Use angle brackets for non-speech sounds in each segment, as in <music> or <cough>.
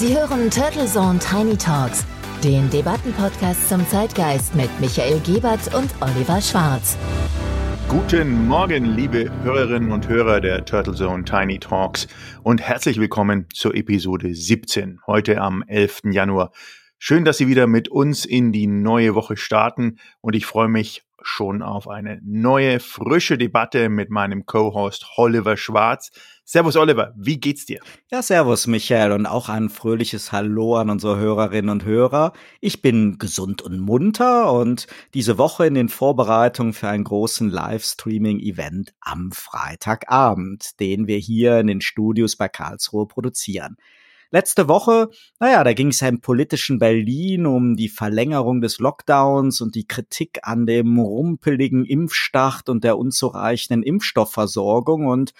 Sie hören Turtle Zone Tiny Talks, den Debattenpodcast zum Zeitgeist mit Michael Gebert und Oliver Schwarz. Guten Morgen, liebe Hörerinnen und Hörer der Turtle Zone Tiny Talks und herzlich willkommen zur Episode 17, heute am 11. Januar. Schön, dass Sie wieder mit uns in die neue Woche starten und ich freue mich schon auf eine neue, frische Debatte mit meinem Co-Host Oliver Schwarz. Servus Oliver, wie geht's dir? Ja, servus Michael und auch ein fröhliches Hallo an unsere Hörerinnen und Hörer. Ich bin gesund und munter und diese Woche in den Vorbereitungen für einen großen Livestreaming-Event am Freitagabend, den wir hier in den Studios bei Karlsruhe produzieren. Letzte Woche, naja, da ging es ja im politischen Berlin um die Verlängerung des Lockdowns und die Kritik an dem rumpeligen Impfstart und der unzureichenden Impfstoffversorgung und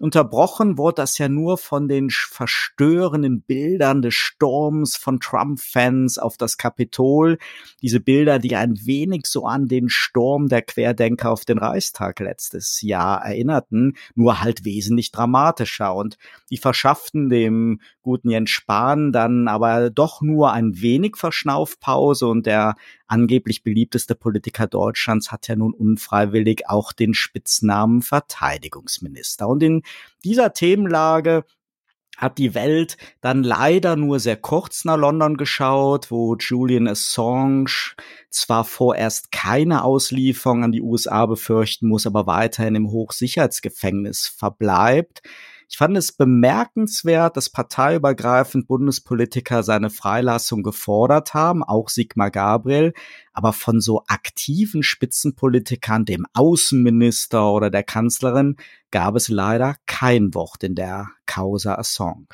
Unterbrochen wurde das ja nur von den verstörenden Bildern des Sturms von Trump-Fans auf das Kapitol. Diese Bilder, die ein wenig so an den Sturm der Querdenker auf den Reichstag letztes Jahr erinnerten, nur halt wesentlich dramatischer. Und die verschafften dem guten Jens Spahn dann aber doch nur ein wenig Verschnaufpause und der angeblich beliebteste Politiker Deutschlands hat ja nun unfreiwillig auch den Spitznamen Verteidigungsminister. Und in dieser Themenlage hat die Welt dann leider nur sehr kurz nach London geschaut, wo Julian Assange zwar vorerst keine Auslieferung an die USA befürchten muss, aber weiterhin im Hochsicherheitsgefängnis verbleibt. Ich fand es bemerkenswert, dass parteiübergreifend Bundespolitiker seine Freilassung gefordert haben, auch Sigmar Gabriel, aber von so aktiven Spitzenpolitikern, dem Außenminister oder der Kanzlerin, gab es leider kein Wort in der Causa Assange.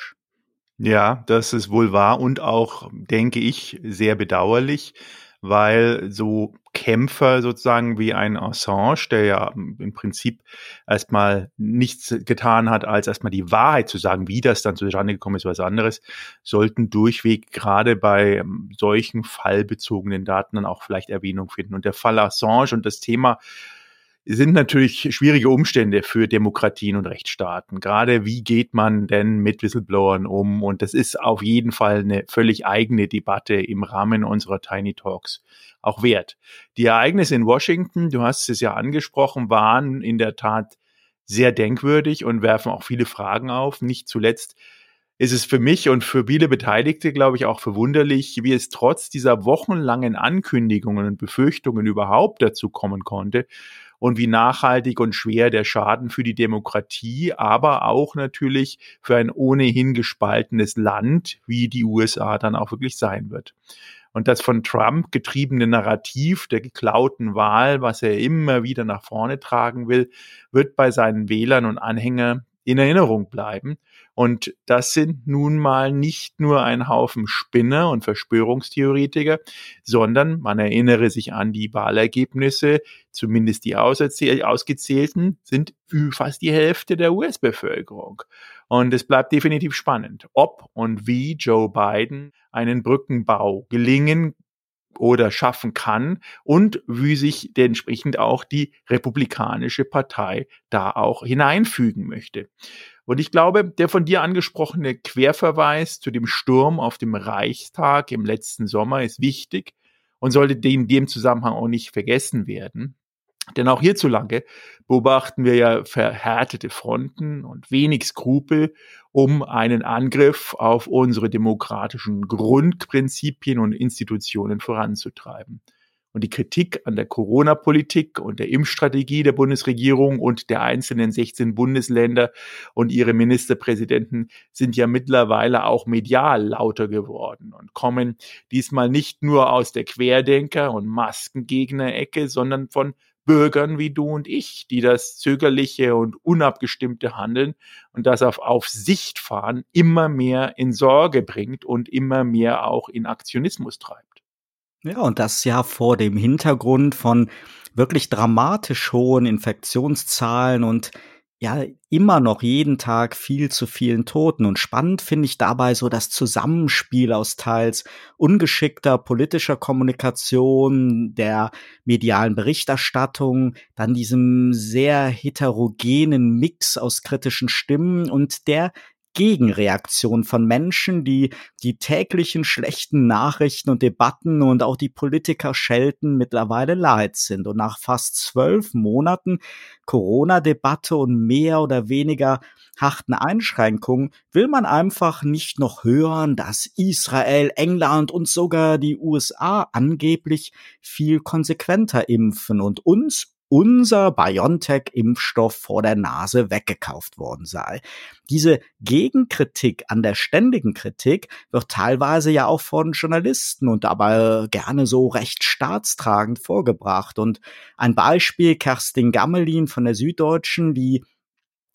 Ja, das ist wohl wahr und auch, denke ich, sehr bedauerlich weil so Kämpfer sozusagen wie ein Assange, der ja im Prinzip erstmal nichts getan hat, als erstmal die Wahrheit zu sagen, wie das dann zustande gekommen ist, was anderes, sollten durchweg gerade bei ähm, solchen fallbezogenen Daten dann auch vielleicht Erwähnung finden. Und der Fall Assange und das Thema sind natürlich schwierige Umstände für Demokratien und Rechtsstaaten. Gerade wie geht man denn mit Whistleblowern um? Und das ist auf jeden Fall eine völlig eigene Debatte im Rahmen unserer Tiny Talks auch wert. Die Ereignisse in Washington, du hast es ja angesprochen, waren in der Tat sehr denkwürdig und werfen auch viele Fragen auf. Nicht zuletzt ist es für mich und für viele Beteiligte, glaube ich, auch verwunderlich, wie es trotz dieser wochenlangen Ankündigungen und Befürchtungen überhaupt dazu kommen konnte, und wie nachhaltig und schwer der Schaden für die Demokratie, aber auch natürlich für ein ohnehin gespaltenes Land wie die USA dann auch wirklich sein wird. Und das von Trump getriebene Narrativ der geklauten Wahl, was er immer wieder nach vorne tragen will, wird bei seinen Wählern und Anhängern in Erinnerung bleiben. Und das sind nun mal nicht nur ein Haufen Spinner und Verschwörungstheoretiker, sondern man erinnere sich an die Wahlergebnisse, zumindest die ausgezählten, sind fast die Hälfte der US-Bevölkerung. Und es bleibt definitiv spannend, ob und wie Joe Biden einen Brückenbau gelingen oder schaffen kann und wie sich entsprechend auch die Republikanische Partei da auch hineinfügen möchte. Und ich glaube, der von dir angesprochene Querverweis zu dem Sturm auf dem Reichstag im letzten Sommer ist wichtig und sollte in dem Zusammenhang auch nicht vergessen werden. Denn auch hierzulande beobachten wir ja verhärtete Fronten und wenig Skrupel, um einen Angriff auf unsere demokratischen Grundprinzipien und Institutionen voranzutreiben. Und die Kritik an der Corona-Politik und der Impfstrategie der Bundesregierung und der einzelnen 16 Bundesländer und ihre Ministerpräsidenten sind ja mittlerweile auch medial lauter geworden und kommen diesmal nicht nur aus der Querdenker- und Maskengegner-Ecke, sondern von Bürgern wie du und ich, die das zögerliche und unabgestimmte Handeln und das auf, auf Sicht fahren immer mehr in Sorge bringt und immer mehr auch in Aktionismus treibt. Ja, und das ja vor dem Hintergrund von wirklich dramatisch hohen Infektionszahlen und ja immer noch jeden Tag viel zu vielen Toten. Und spannend finde ich dabei so das Zusammenspiel aus teils ungeschickter politischer Kommunikation, der medialen Berichterstattung, dann diesem sehr heterogenen Mix aus kritischen Stimmen und der Gegenreaktion von Menschen, die die täglichen schlechten Nachrichten und Debatten und auch die Politiker schelten mittlerweile leid sind. Und nach fast zwölf Monaten Corona-Debatte und mehr oder weniger harten Einschränkungen will man einfach nicht noch hören, dass Israel, England und sogar die USA angeblich viel konsequenter impfen und uns unser BioNTech-Impfstoff vor der Nase weggekauft worden sei. Diese Gegenkritik an der ständigen Kritik wird teilweise ja auch von Journalisten und dabei gerne so recht staatstragend vorgebracht. Und ein Beispiel, Kerstin Gammelin von der Süddeutschen, die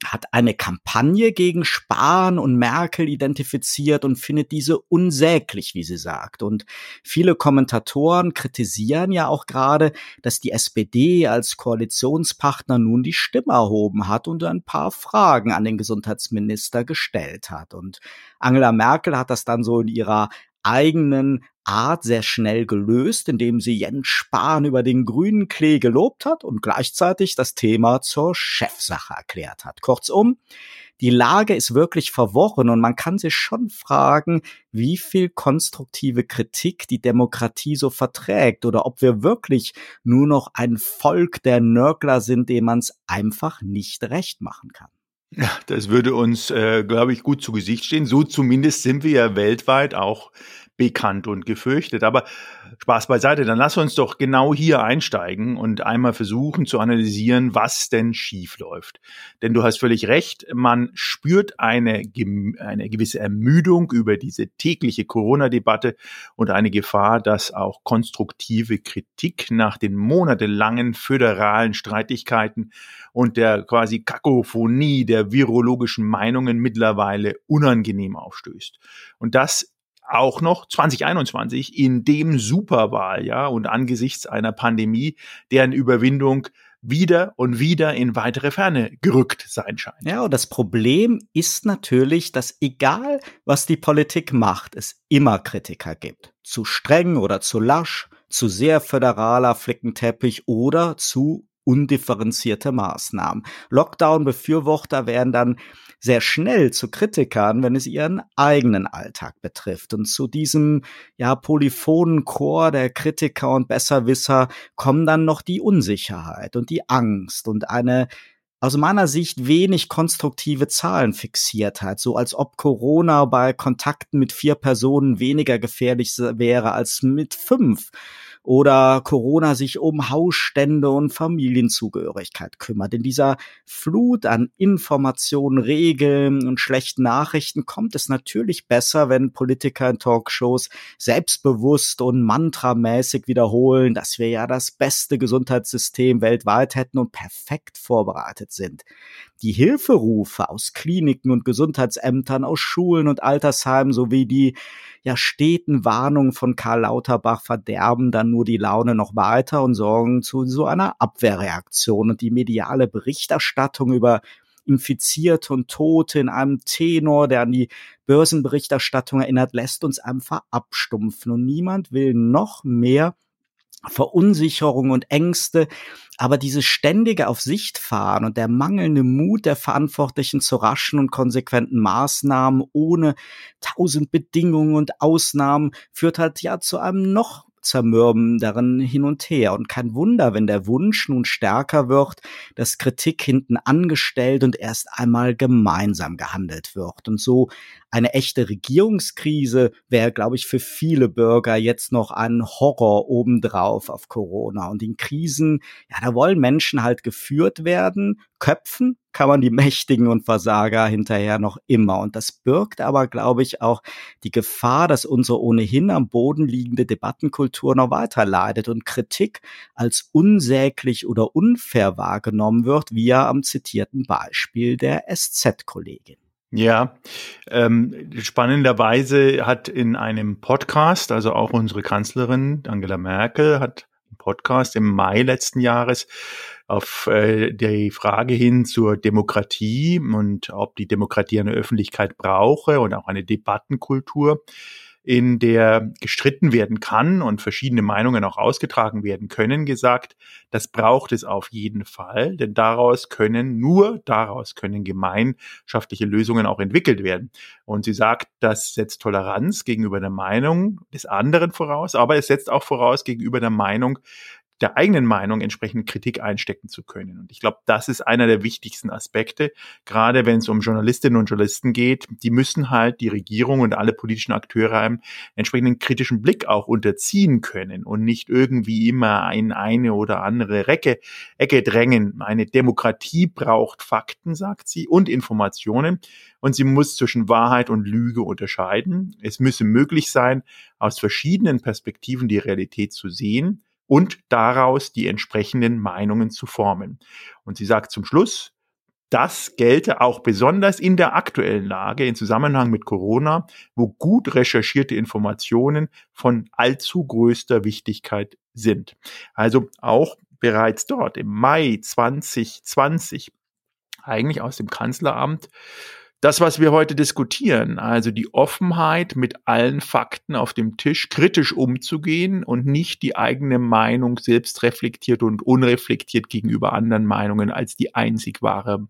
hat eine Kampagne gegen Spahn und Merkel identifiziert und findet diese unsäglich, wie sie sagt. Und viele Kommentatoren kritisieren ja auch gerade, dass die SPD als Koalitionspartner nun die Stimme erhoben hat und ein paar Fragen an den Gesundheitsminister gestellt hat. Und Angela Merkel hat das dann so in ihrer eigenen Art sehr schnell gelöst, indem sie Jens Spahn über den grünen Klee gelobt hat und gleichzeitig das Thema zur Chefsache erklärt hat. Kurzum, die Lage ist wirklich verworren und man kann sich schon fragen, wie viel konstruktive Kritik die Demokratie so verträgt oder ob wir wirklich nur noch ein Volk der Nörgler sind, dem man es einfach nicht recht machen kann. Ja, das würde uns, äh, glaube ich, gut zu Gesicht stehen. So zumindest sind wir ja weltweit auch bekannt und gefürchtet. Aber Spaß beiseite, dann lass uns doch genau hier einsteigen und einmal versuchen zu analysieren, was denn schief läuft. Denn du hast völlig recht, man spürt eine, eine gewisse Ermüdung über diese tägliche Corona-Debatte und eine Gefahr, dass auch konstruktive Kritik nach den monatelangen föderalen Streitigkeiten und der quasi Kakophonie der virologischen Meinungen mittlerweile unangenehm aufstößt. Und das auch noch 2021 in dem Superwahljahr und angesichts einer Pandemie, deren Überwindung wieder und wieder in weitere Ferne gerückt sein scheint. Ja, und das Problem ist natürlich, dass egal was die Politik macht, es immer Kritiker gibt. Zu streng oder zu lasch, zu sehr föderaler Flickenteppich oder zu undifferenzierte Maßnahmen. Lockdown-Befürworter werden dann sehr schnell zu Kritikern, wenn es ihren eigenen Alltag betrifft. Und zu diesem ja polyphonen Chor der Kritiker und Besserwisser kommen dann noch die Unsicherheit und die Angst und eine aus meiner Sicht wenig konstruktive Zahlen fixiert hat, so als ob Corona bei Kontakten mit vier Personen weniger gefährlich wäre als mit fünf oder Corona sich um Hausstände und Familienzugehörigkeit kümmert. In dieser Flut an Informationen, Regeln und schlechten Nachrichten kommt es natürlich besser, wenn Politiker in Talkshows selbstbewusst und mantramäßig wiederholen, dass wir ja das beste Gesundheitssystem weltweit hätten und perfekt vorbereitet sind. Die Hilferufe aus Kliniken und Gesundheitsämtern, aus Schulen und Altersheimen sowie die ja steten Warnungen von Karl Lauterbach verderben dann nur die Laune noch weiter und sorgen zu so einer Abwehrreaktion. Und die mediale Berichterstattung über Infizierte und Tote in einem Tenor, der an die Börsenberichterstattung erinnert, lässt uns einfach abstumpfen. Und niemand will noch mehr Verunsicherung und Ängste, aber dieses ständige auf Sicht fahren und der mangelnde Mut der Verantwortlichen zu raschen und konsequenten Maßnahmen ohne tausend Bedingungen und Ausnahmen führt halt ja zu einem noch zermürbenderen Hin und Her. Und kein Wunder, wenn der Wunsch nun stärker wird, dass Kritik hinten angestellt und erst einmal gemeinsam gehandelt wird. Und so eine echte Regierungskrise wäre, glaube ich, für viele Bürger jetzt noch ein Horror obendrauf auf Corona. Und in Krisen, ja, da wollen Menschen halt geführt werden, köpfen kann man die <laughs> Mächtigen und Versager hinterher noch immer. Und das birgt aber, glaube ich, auch die Gefahr, dass unsere ohnehin am Boden liegende Debattenkultur noch weiter leidet und Kritik als unsäglich oder unfair wahrgenommen wird, wie ja am zitierten Beispiel der SZ-Kollegin. Ja, ähm, spannenderweise hat in einem Podcast, also auch unsere Kanzlerin Angela Merkel hat einen Podcast im Mai letzten Jahres auf äh, die Frage hin zur Demokratie und ob die Demokratie eine Öffentlichkeit brauche und auch eine Debattenkultur in der gestritten werden kann und verschiedene Meinungen auch ausgetragen werden können, gesagt, das braucht es auf jeden Fall, denn daraus können, nur daraus können gemeinschaftliche Lösungen auch entwickelt werden. Und sie sagt, das setzt Toleranz gegenüber der Meinung des anderen voraus, aber es setzt auch voraus gegenüber der Meinung der eigenen Meinung entsprechend Kritik einstecken zu können. Und ich glaube, das ist einer der wichtigsten Aspekte, gerade wenn es um Journalistinnen und Journalisten geht. Die müssen halt die Regierung und alle politischen Akteure einem entsprechenden kritischen Blick auch unterziehen können und nicht irgendwie immer in eine oder andere Recke, Ecke drängen. Eine Demokratie braucht Fakten, sagt sie, und Informationen. Und sie muss zwischen Wahrheit und Lüge unterscheiden. Es müsse möglich sein, aus verschiedenen Perspektiven die Realität zu sehen und daraus die entsprechenden Meinungen zu formen. Und sie sagt zum Schluss, das gelte auch besonders in der aktuellen Lage im Zusammenhang mit Corona, wo gut recherchierte Informationen von allzu größter Wichtigkeit sind. Also auch bereits dort im Mai 2020 eigentlich aus dem Kanzleramt das, was wir heute diskutieren, also die Offenheit, mit allen Fakten auf dem Tisch kritisch umzugehen und nicht die eigene Meinung selbst reflektiert und unreflektiert gegenüber anderen Meinungen als die einzig wahre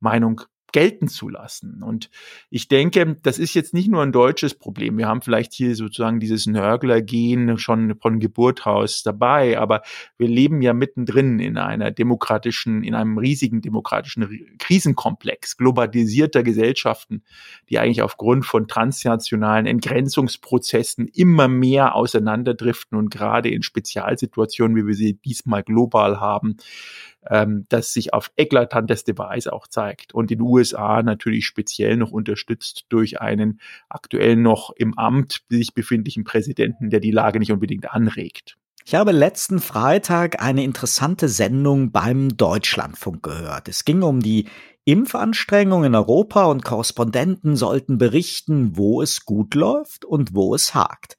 Meinung gelten zu lassen. Und ich denke, das ist jetzt nicht nur ein deutsches Problem. Wir haben vielleicht hier sozusagen dieses Nörgler-Gen schon von Geburt aus dabei, aber wir leben ja mittendrin in einer demokratischen, in einem riesigen demokratischen Krisenkomplex globalisierter Gesellschaften, die eigentlich aufgrund von transnationalen Entgrenzungsprozessen immer mehr auseinanderdriften und gerade in Spezialsituationen, wie wir sie diesmal global haben, ähm, das sich auf eklatanteste Weise auch zeigt. Und in den USA natürlich speziell noch unterstützt durch einen aktuell noch im Amt sich befindlichen Präsidenten, der die Lage nicht unbedingt anregt. Ich habe letzten Freitag eine interessante Sendung beim Deutschlandfunk gehört. Es ging um die Impfanstrengungen in Europa und Korrespondenten sollten berichten, wo es gut läuft und wo es hakt.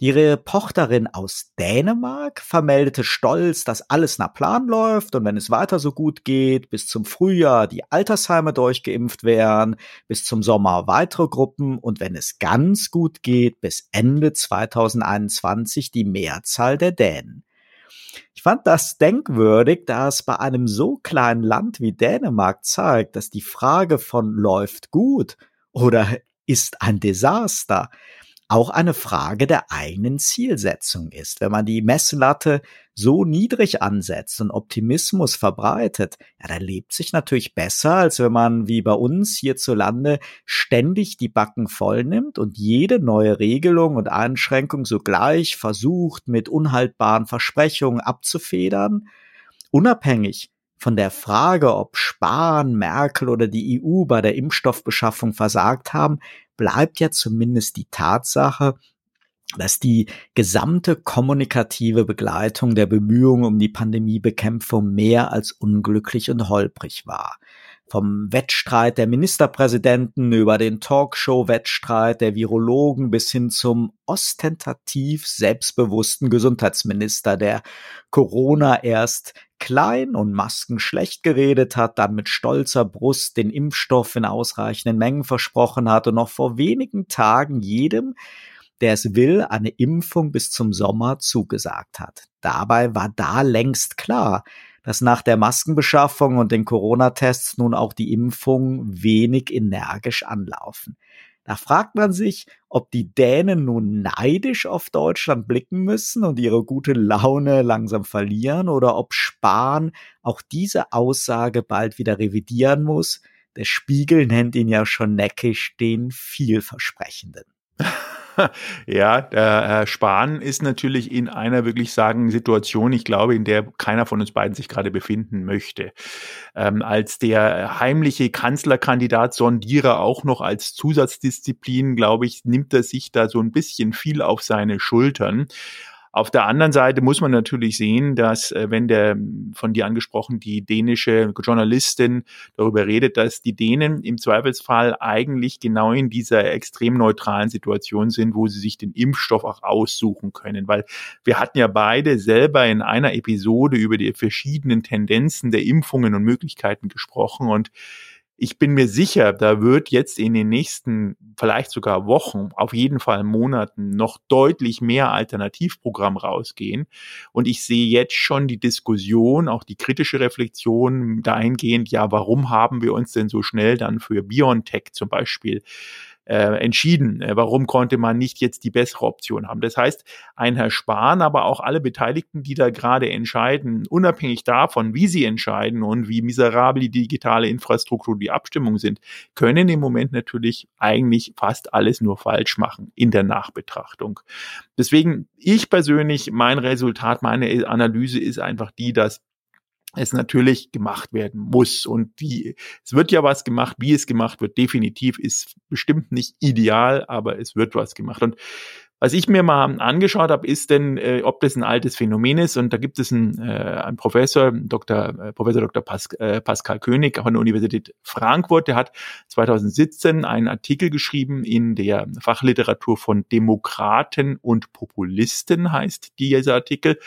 Die Reporterin aus Dänemark vermeldete stolz, dass alles nach Plan läuft und wenn es weiter so gut geht, bis zum Frühjahr die Altersheime durchgeimpft wären, bis zum Sommer weitere Gruppen und wenn es ganz gut geht, bis Ende 2021 die Mehrzahl der Dänen. Ich fand das denkwürdig, da es bei einem so kleinen Land wie Dänemark zeigt, dass die Frage von läuft gut oder ist ein Desaster auch eine Frage der eigenen Zielsetzung ist. Wenn man die Messlatte so niedrig ansetzt und Optimismus verbreitet, ja, dann lebt sich natürlich besser, als wenn man wie bei uns hierzulande ständig die Backen voll nimmt und jede neue Regelung und Einschränkung sogleich versucht, mit unhaltbaren Versprechungen abzufedern, unabhängig von der Frage, ob Spahn, Merkel oder die EU bei der Impfstoffbeschaffung versagt haben, bleibt ja zumindest die Tatsache, dass die gesamte kommunikative Begleitung der Bemühungen um die Pandemiebekämpfung mehr als unglücklich und holprig war. Vom Wettstreit der Ministerpräsidenten über den Talkshow-Wettstreit der Virologen bis hin zum ostentativ selbstbewussten Gesundheitsminister, der Corona erst klein und Masken schlecht geredet hat, dann mit stolzer Brust den Impfstoff in ausreichenden Mengen versprochen hat und noch vor wenigen Tagen jedem, der es will, eine Impfung bis zum Sommer zugesagt hat. Dabei war da längst klar, dass nach der Maskenbeschaffung und den Corona-Tests nun auch die Impfungen wenig energisch anlaufen. Da fragt man sich, ob die Dänen nun neidisch auf Deutschland blicken müssen und ihre gute Laune langsam verlieren oder ob Spahn auch diese Aussage bald wieder revidieren muss. Der Spiegel nennt ihn ja schon neckisch den vielversprechenden. <laughs> <laughs> ja, der Herr Spahn ist natürlich in einer wirklich sagen Situation, ich glaube, in der keiner von uns beiden sich gerade befinden möchte. Ähm, als der heimliche Kanzlerkandidat Sondierer auch noch als Zusatzdisziplin, glaube ich, nimmt er sich da so ein bisschen viel auf seine Schultern. Auf der anderen Seite muss man natürlich sehen, dass äh, wenn der von dir angesprochen die dänische Journalistin darüber redet, dass die Dänen im Zweifelsfall eigentlich genau in dieser extrem neutralen Situation sind, wo sie sich den Impfstoff auch aussuchen können, weil wir hatten ja beide selber in einer Episode über die verschiedenen Tendenzen der Impfungen und Möglichkeiten gesprochen und ich bin mir sicher, da wird jetzt in den nächsten vielleicht sogar Wochen, auf jeden Fall Monaten noch deutlich mehr Alternativprogramm rausgehen. Und ich sehe jetzt schon die Diskussion, auch die kritische Reflexion dahingehend, ja, warum haben wir uns denn so schnell dann für BioNTech zum Beispiel entschieden. Äh, warum konnte man nicht jetzt die bessere Option haben? Das heißt, ein Herr Spahn, aber auch alle Beteiligten, die da gerade entscheiden, unabhängig davon, wie sie entscheiden und wie miserabel die digitale Infrastruktur, die Abstimmung sind, können im Moment natürlich eigentlich fast alles nur falsch machen in der Nachbetrachtung. Deswegen, ich persönlich, mein Resultat, meine Analyse ist einfach die, dass es natürlich gemacht werden muss. Und die, es wird ja was gemacht, wie es gemacht wird, definitiv ist bestimmt nicht ideal, aber es wird was gemacht. Und was ich mir mal angeschaut habe, ist denn, äh, ob das ein altes Phänomen ist. Und da gibt es einen, äh, einen Professor, Dr. Äh, Professor Dr. Pas äh, Pascal König von der Universität Frankfurt, der hat 2017 einen Artikel geschrieben in der Fachliteratur von Demokraten und Populisten, heißt dieser Artikel.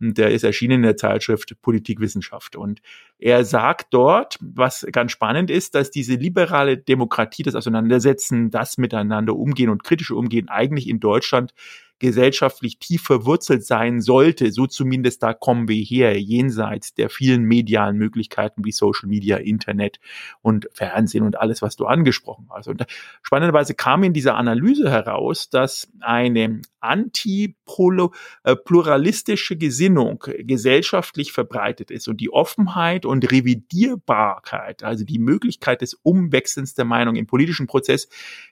Und der ist erschienen in der Zeitschrift Politikwissenschaft. Und er sagt dort, was ganz spannend ist, dass diese liberale Demokratie, das Auseinandersetzen, das Miteinander umgehen und kritisch umgehen, eigentlich in Deutschland gesellschaftlich tief verwurzelt sein sollte, so zumindest da kommen wir her, jenseits der vielen medialen Möglichkeiten wie Social Media, Internet und Fernsehen und alles, was du angesprochen hast. Und spannenderweise kam in dieser Analyse heraus, dass eine antipluralistische Gesinnung gesellschaftlich verbreitet ist und die Offenheit und Revidierbarkeit, also die Möglichkeit des Umwechselns der Meinung im politischen Prozess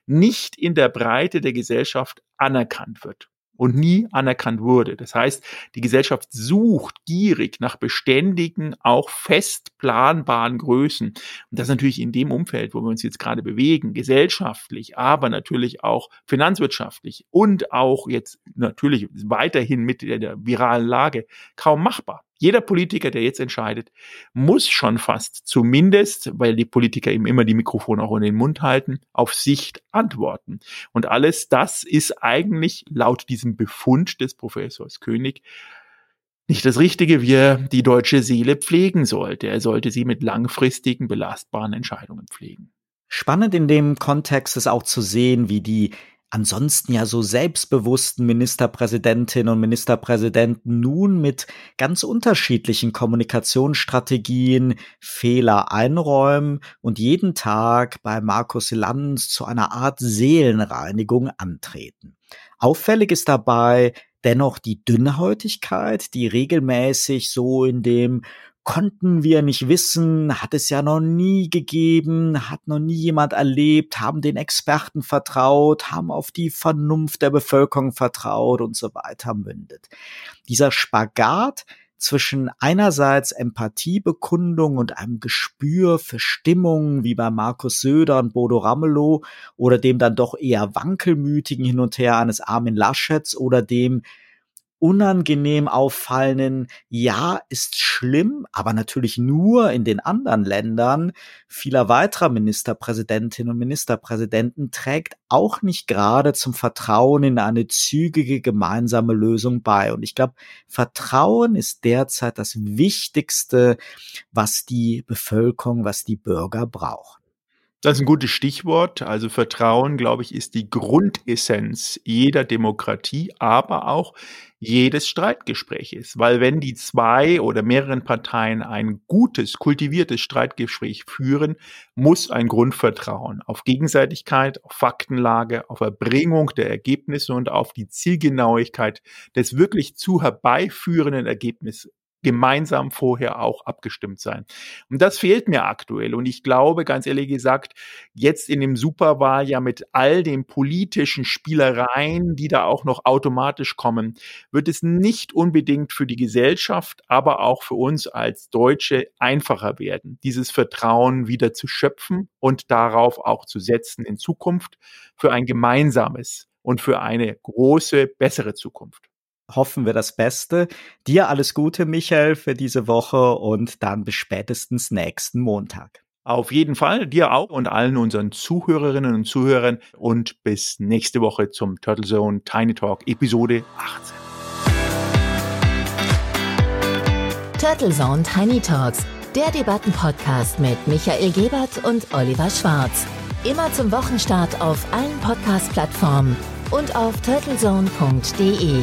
nicht in der Breite der Gesellschaft anerkannt wird und nie anerkannt wurde. Das heißt, die Gesellschaft sucht gierig nach beständigen, auch fest planbaren Größen. Und das natürlich in dem Umfeld, wo wir uns jetzt gerade bewegen, gesellschaftlich, aber natürlich auch finanzwirtschaftlich und auch jetzt natürlich weiterhin mit der viralen Lage kaum machbar. Jeder Politiker, der jetzt entscheidet, muss schon fast zumindest, weil die Politiker eben immer die Mikrofone auch in den Mund halten, auf Sicht antworten. Und alles das ist eigentlich laut diesem Befund des Professors König nicht das Richtige, wie er die deutsche Seele pflegen sollte. Er sollte sie mit langfristigen, belastbaren Entscheidungen pflegen. Spannend in dem Kontext ist auch zu sehen, wie die ansonsten ja so selbstbewussten Ministerpräsidentinnen und Ministerpräsidenten nun mit ganz unterschiedlichen Kommunikationsstrategien Fehler einräumen und jeden Tag bei Markus Lanz zu einer Art Seelenreinigung antreten. Auffällig ist dabei dennoch die Dünnhäutigkeit, die regelmäßig so in dem konnten wir nicht wissen, hat es ja noch nie gegeben, hat noch nie jemand erlebt, haben den Experten vertraut, haben auf die Vernunft der Bevölkerung vertraut und so weiter mündet. Dieser Spagat zwischen einerseits Empathiebekundung und einem Gespür für Stimmung, wie bei Markus Söder und Bodo Ramelow, oder dem dann doch eher wankelmütigen Hin und Her eines Armin Laschets oder dem unangenehm auffallenden, ja, ist schlimm, aber natürlich nur in den anderen Ländern vieler weiterer Ministerpräsidentinnen und Ministerpräsidenten trägt auch nicht gerade zum Vertrauen in eine zügige gemeinsame Lösung bei. Und ich glaube, Vertrauen ist derzeit das Wichtigste, was die Bevölkerung, was die Bürger brauchen. Das ist ein gutes Stichwort. Also Vertrauen, glaube ich, ist die Grundessenz jeder Demokratie, aber auch jedes Streitgespräch ist. Weil wenn die zwei oder mehreren Parteien ein gutes, kultiviertes Streitgespräch führen, muss ein Grundvertrauen auf Gegenseitigkeit, auf Faktenlage, auf Erbringung der Ergebnisse und auf die Zielgenauigkeit des wirklich zu herbeiführenden Ergebnisses gemeinsam vorher auch abgestimmt sein. Und das fehlt mir aktuell. Und ich glaube, ganz ehrlich gesagt, jetzt in dem Superwahl ja mit all den politischen Spielereien, die da auch noch automatisch kommen, wird es nicht unbedingt für die Gesellschaft, aber auch für uns als Deutsche einfacher werden, dieses Vertrauen wieder zu schöpfen und darauf auch zu setzen in Zukunft für ein gemeinsames und für eine große, bessere Zukunft hoffen wir das Beste. Dir alles Gute, Michael, für diese Woche und dann bis spätestens nächsten Montag. Auf jeden Fall, dir auch und allen unseren Zuhörerinnen und Zuhörern und bis nächste Woche zum Turtle Zone Tiny Talk Episode 18. Turtle Zone Tiny Talks, der Debattenpodcast mit Michael Gebert und Oliver Schwarz. Immer zum Wochenstart auf allen Podcast-Plattformen und auf turtlezone.de.